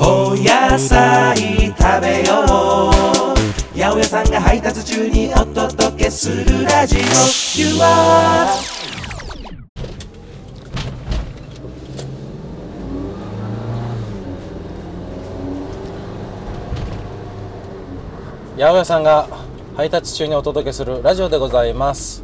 お野菜食べよう。八百屋さんが配達中にお届けするラジオ。You are 八百屋さんが配達中にお届けするラジオでございます。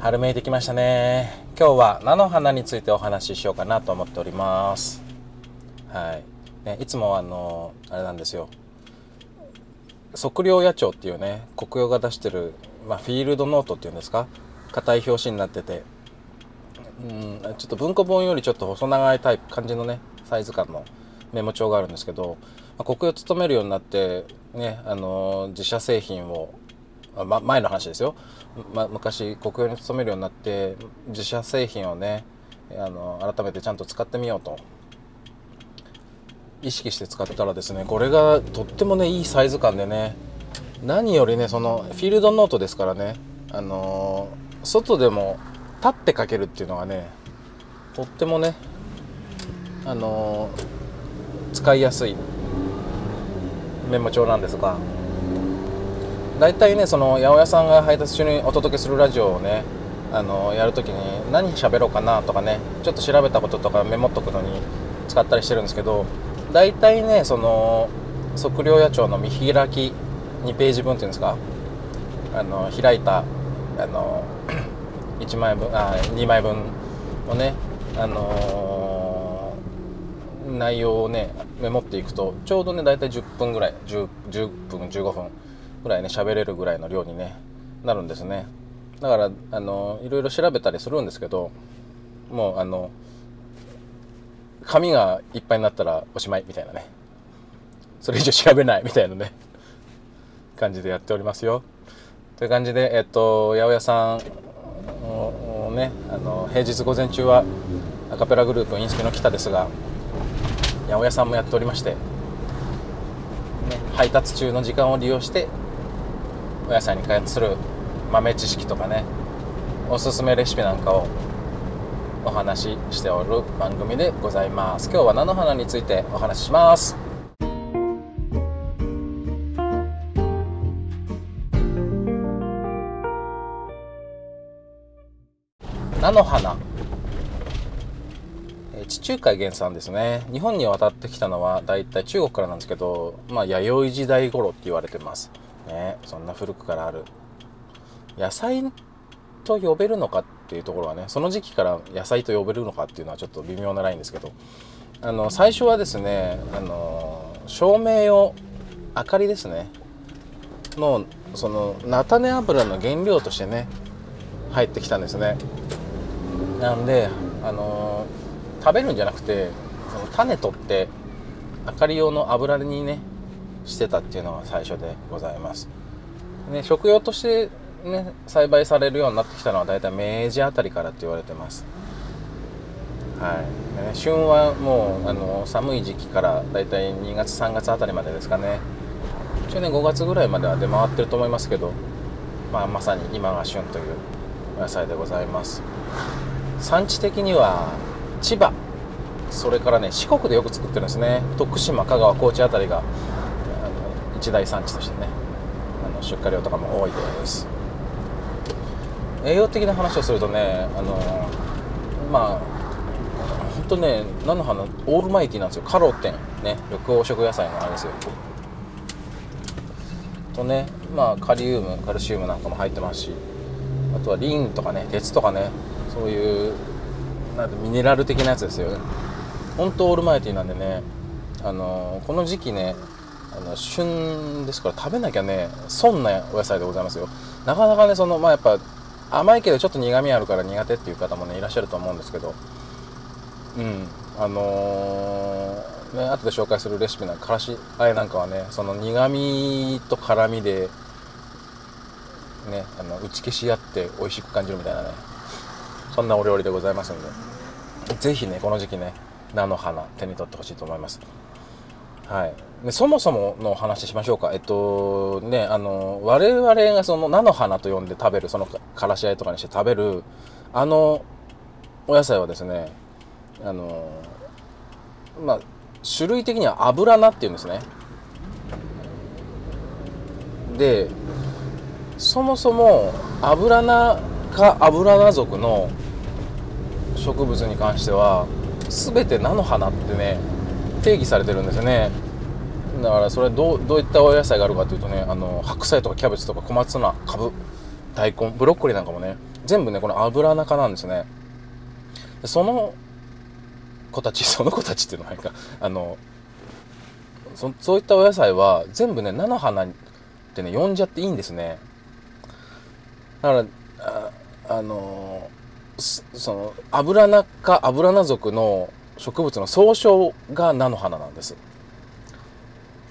春めいてきましたね。今日は菜の花についてお話ししようかなと思っております。はい、ね、いつもあのあれなんですよ。測量野鳥っていうね国用が出してる、まあ、フィールドノートっていうんですか？硬い表紙になってて。うんちょっと文庫本よりちょっと細長いタイプ感じのねサイズ感のメモ帳があるんですけど、まあ、国用勤めるようになってねあの自社製品をま、前の話ですよ、ま、昔国用に勤めるようになって自社製品をねあの改めてちゃんと使ってみようと意識して使ったらですねこれがとってもねいいサイズ感でね何よりねそのフィールドノートですからねあの外でも立って書けるっていうのがねとってもねあの使いやすいメモ帳なんですが大体ねその八百屋さんが配達中にお届けするラジオをねあのやるときに何喋ろうかなとかねちょっと調べたこととかメモっとくのに使ったりしてるんですけど大体ねその測量野鳥の見開き2ページ分っていうんですか。あの開いたあの 1枚分あ2枚分のねあのー、内容をねメモっていくとちょうどね大体10分ぐらい 10, 10分15分ぐらいね喋れるぐらいの量にねなるんですね。だからあのいろいろ調べたりするんですけどもうあの紙がいっぱいになったらおしまいみたいなね。それ以上調べないみたいなね。感じでやっておりますよ。という感じでえっと八百屋さんをねあの平日午前中はアカペラグループインスピの北ですが八百屋さんもやっておりまして、ね、配達中の時間を利用してお野菜に関する豆知識とかねおすすめレシピなんかをお話ししておる番組でございます。今日は菜の花についてお話しします。菜の花。地中海原産ですね。日本に渡ってきたのはだいたい中国からなんですけどまあ弥生時代頃って言われてます。ね。そんな古くからある。野菜と呼べるのかっっていうところはねその時期から野菜と呼べるのかっていうのはちょっと微妙なラインですけどあの最初はですねあの照明用明かりですね。のその菜種油の原料としてね入ってきたんですね。なんであの食べるんじゃなくてその種取って明かり用の油にねしてたっていうのが最初でございます、ね、食用としてね、栽培されるようになってきたのは大体明治あたりからって言われてます。はい、ね、旬はもうあの寒い時期から大体2月3月あたりまでですかね。一応ね5月ぐらいまでは出回ってると思いますけど、まあ、まさに今が旬というお野菜でございます。産地的には千葉。それからね四国でよく作ってるんですね。徳島香川高知あたりが一大産地としてねあの出荷量とかも多いです。栄養的な話をするとねあのまあ本当ね菜の花オールマイティなんですよ。カロテンね。緑黄色野菜のあれですよ。とねまあカリウムカルシウムなんかも入ってますしあとはリンとかね鉄とかねそういうなんミネラル的なやつですよね。本当オールマイティなんでねあのこの時期ねあの旬ですから食べなきゃね損なお野菜でございますよ。なかなかねそのまあやっぱ甘いけどちょっと苦みあるから苦手っていう方もねいらっしゃると思うんですけど。うん。あのー、ね後で紹介するレシピなからしあえなんかはねその苦みと辛みでねあの打ち消し合って美味しく感じるみたいなね。そんなお料理でございますんで。是非ねこの時期ね菜の花手に取ってほしいと思います。はいでそもそもの話しましょうか。えっとね、あの、我々がその菜の花と呼んで食べる、そのからしあえとかにして食べる、あのお野菜はですね、あの、まあ、種類的にはアブラナっていうんですねでそもそもアブラナかアブラナ属の植物に関しては全て菜の花ってね定義されてるんですよね。だからそれどうどういったお野菜があるかというとねあの白菜とかキャベツとか小松菜かぶ大根ブロッコリーなんかもね全部ねこの油中なんですね。その子たち その子たちっていうのはないか。あのそそういったお野菜は全部ね菜の花ってね呼んじゃっていいんですね。だからああのその油中油菜属の植物の総称が菜の花なんです。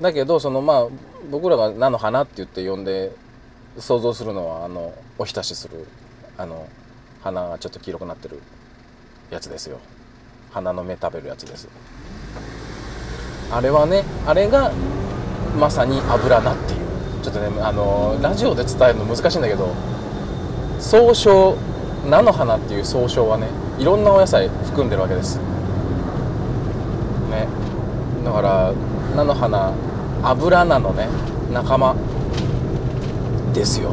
だけどそのまあ僕らが菜の花って言って呼んで想像するのはあのおひたしするあの花がちょっと黄色くなってるやつですよ。花の芽食べるやつです。あれはねあれがまさに油菜っていう。ちょっとねあのラジオで伝えるの難しいんだけど総称菜の花っていう総称はねいろんなお野菜含んでるわけです。だから菜の花油菜のね仲間。ですよ。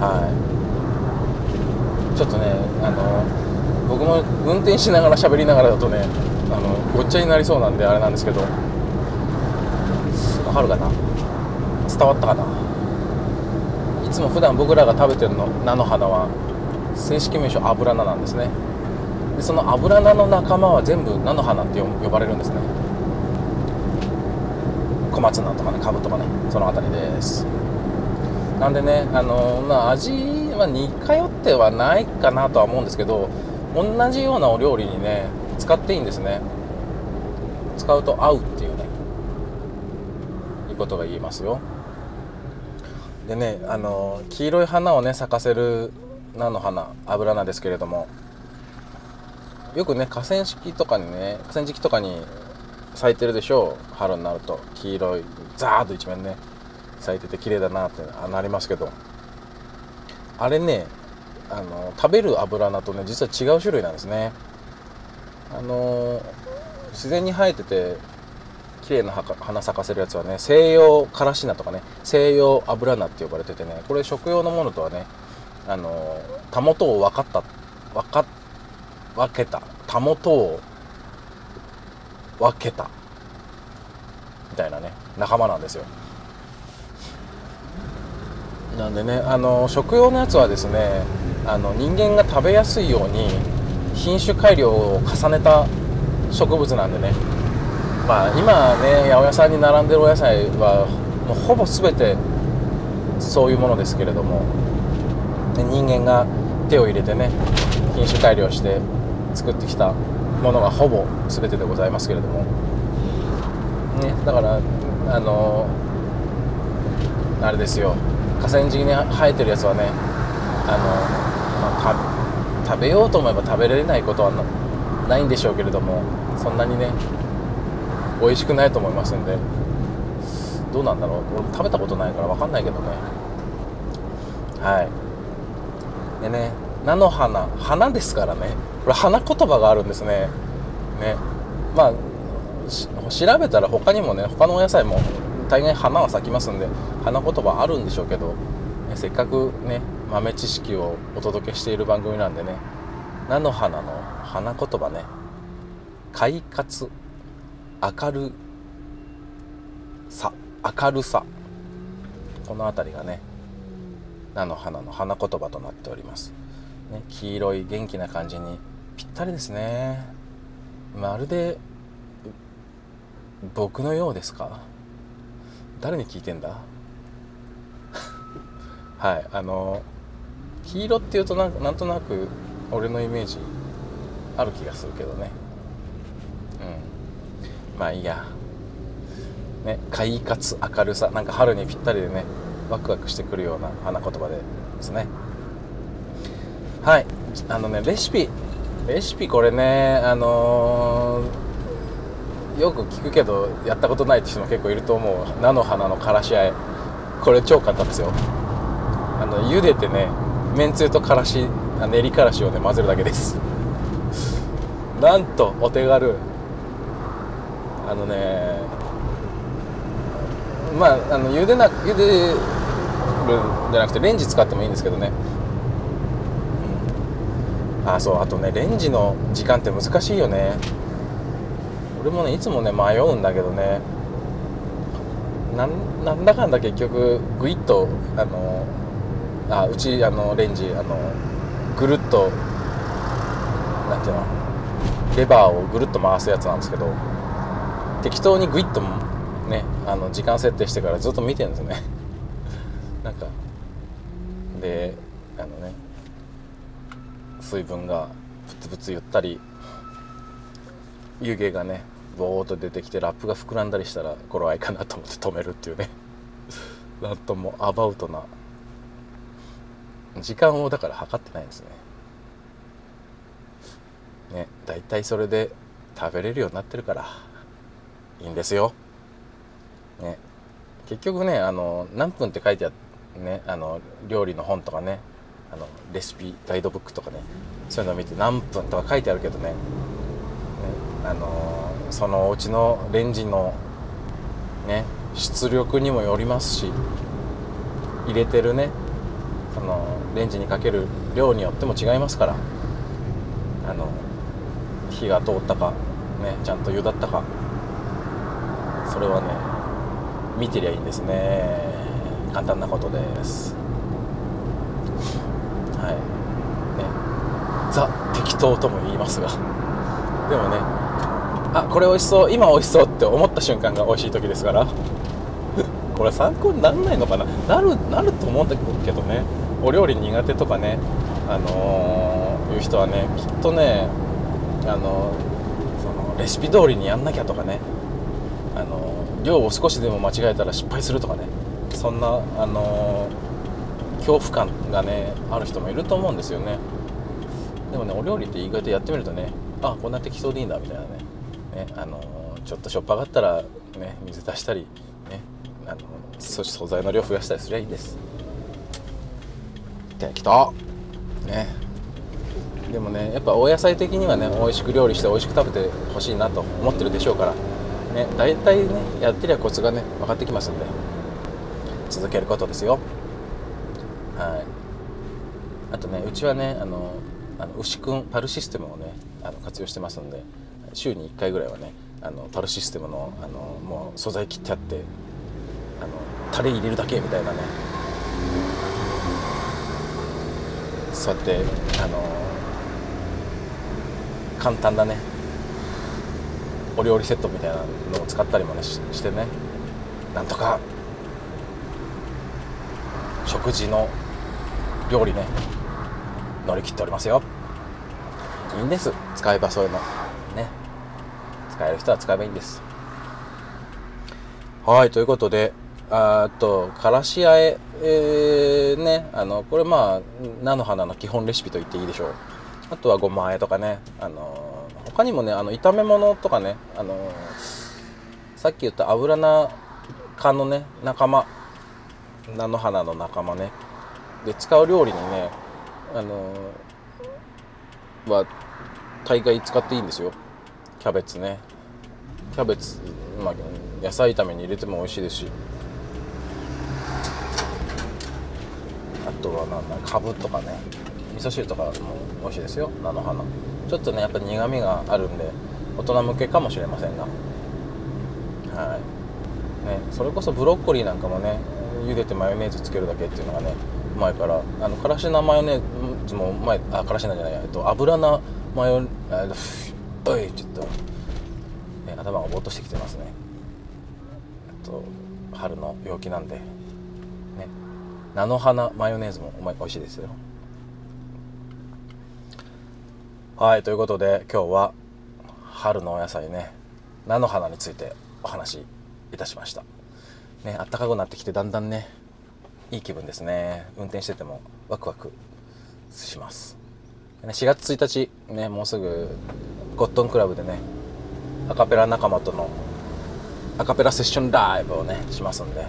はい。ちょっとねあの僕も運転しながら喋りながらだとねあのごっちゃになりそうなんであれなんですけど。わかるかな？伝わったかな？いつも普段僕らが食べてるの菜の花は正式名称油菜なんですね。でその油菜の仲間は全部菜の花って呼ばれるんですね。小松菜とかねカブとかねその辺りです。なんでねあのまあ味は似通ってはないかなとは思うんですけど同じようなお料理にね使っていいんですね。使うと合うっていうねいうことが言えますよ。でねあの黄色い花をね咲かせる菜の花油菜ですけれどもよくね河川敷とかにね河川敷とかに咲いてるでしょう。春になると。黄色いザーッと一面ね咲いてて綺麗だなってなりますけど。あれねあの食べる油菜とね実は違う種類なんですね。あの自然に生えてて綺麗な花咲かせるやつはね西洋からし菜とかね西洋油菜って呼ばれててねこれ食用のものとはねあのたもとを分かった分かっ分けた。たもとを分けた。みたいなね。仲間なんですよ。なんでねあの食用のやつはですねあの人間が食べやすいように品種改良を重ねた植物なんでね。まあ今ね八百屋さんに並んでるお野菜はもうほぼ全てそういうものですけれども。人間が手を入れてね品種改良して作ってきたものがほぼ全てでございますけれども。ねだからあのあれですよ。河川敷に生えてるやつはねあの、まあ、食べようと思えば食べられないことはないんでしょうけれどもそんなにね美味しくないと思いますんで。どうなんだろう。俺食べたことないから分かんないけどね。はい。でね菜の花花ですからね。これ花言葉があるんですね。ね。まあ調べたら他にもね他のお野菜も大概花は咲きますんで花言葉あるんでしょうけど、ね、せっかくね豆知識をお届けしている番組なんでね菜の花の花言葉ね。快活明るさ明るさ。この辺りがね菜の花の花言葉となっております、ね、黄色い元気な感じにぴったりですね。まるで僕のようですか？誰に聞いてんだ？はいあの黄色っていうとなんなんとなく俺のイメージある気がするけどね。うん。まあいいや。ね快活明るさ。なんか春にぴったりでねワクワクしてくるような花言葉ですね。はい。あのねレシピレシピこれねあのーよく聞くけどやったことないって人も結構いると思う。菜の花のからしあえ。これ超簡単ですよ。あの茹でてねめんつゆとからし練りからしをね混ぜるだけです。なんとお手軽。あのねまああの茹でな茹でるじゃなくてレンジ使ってもいいんですけどね、あそうあとねレンジの時間って難しいよね。俺もねいつもね迷うんだけどね。なんなんだかんだ結局グイッとあのあうちあのレンジあのぐるっとなんていうのレバーをぐるっと回すやつなんですけど適当にグイッとねあの時間設定してからずっと見てるんですよね。なんかであのね水分がプツプツ言ったり湯気がねボーっと出てきてラップが膨らんだりしたら頃合いかなと思って止めるっていうね。なんともアバウトな。時間をだから測ってないんですね。ね大体それで食べれるようになってるから。いいんですよ。ね。結局ねあの何分って書いてあってねあの料理の本とかねあのレシピガイドブックとかねそういうのを見て何分とか書いてあるけどね。ねあのそのお家のレンジのね出力にもよりますし入れてるねそのレンジにかける量によっても違いますからあの火が通ったかねちゃんと茹だったかそれはね見てりゃいいんですね。簡単なことですはいねザ適当とも言いますが。でもねあこれ美味しそう。今美味しそうって思った瞬間が美味しい時ですから。これ参考にならないのかな？なるなると思うんだけどね。お料理苦手とかねあのー、いう人はねきっとねあのそのレシピ通りにやんなきゃとかね。あの量を少しでも間違えたら失敗するとかね。そんなあの恐怖感がねある人もいると思うんですよね。でもねお料理って意外とやってみるとねあこんな適当でいいんだみたいなね。ねあのちょっとしょっぱがったらね水足したりねあの素材の量増やしたりすりゃいいんです。適当。ね。でもねやっぱお野菜的にはね美味しく料理して美味しく食べてほしいなと思ってるでしょうから。ね大体ねやってりゃコツがね分かってきますんで続けることですよ。はい。あとねうちはねあのあの牛くんパルシステムをねあの活用してますんで週に1回ぐらいはねあのパルシステムのあのもう素材切ってあってあのタレ入れるだけみたいなね。そうやってあの簡単なねお料理セットみたいなのを使ったりもねししてね。なんとか食事の料理ね乗り切っておりますよ。いいんです。使えばそういうの。ね。使える人は使えばいいんです。はいということであとからしあええー、ねあのこれまあ菜の花の基本レシピと言っていいでしょう。あとはごまあえとかねあの他にもねあの炒め物とかねあのさっき言った油菜科のね仲間。菜の花の仲間ね。で使う料理にねあのは大概使っていいんですよ。キャベツね。キャベツ、まあ、野菜炒めに入れても美味しいですし。あとはなんだかぶとかね。味噌汁とかも美味しいですよ。菜の花。ちょっとねやっぱ苦みがあるんで大人向けかもしれませんが。はい。ねそれこそブロッコリーなんかもね茹でてマヨネーズつけるだけっていうのがねうまいからあのからし菜マヨネーズもうまいあからし菜じゃないえっと油菜マヨあおいちょっと、ね、頭がぼーっとしてきてますね。えっと春の陽気なんでね。菜の花マヨネーズもうまい美味しいですよ。はいということで今日は春のお野菜ね菜の花についてお話しいたしました。ね暖かくなってきてだんだんねいい気分ですね。運転しててもワクワクします。4月1日ねもうすぐゴットンクラブでねアカペラ仲間とのアカペラセッションライブをねしますんで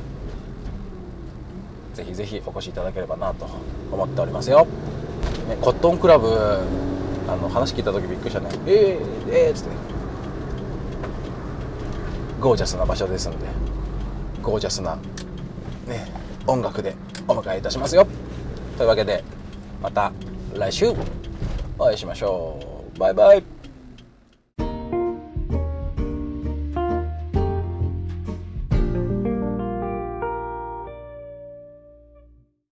ぜひぜひお越しいただければなと思っておりますよ、ね、コットンクラブあの話聞いた時びっくりしたね。えー、えー、っつって。ゴージャスな場所ですんでゴージャスなね音楽でお迎えいたしますよ。というわけでまた来週お会いしましょう。バイバイ。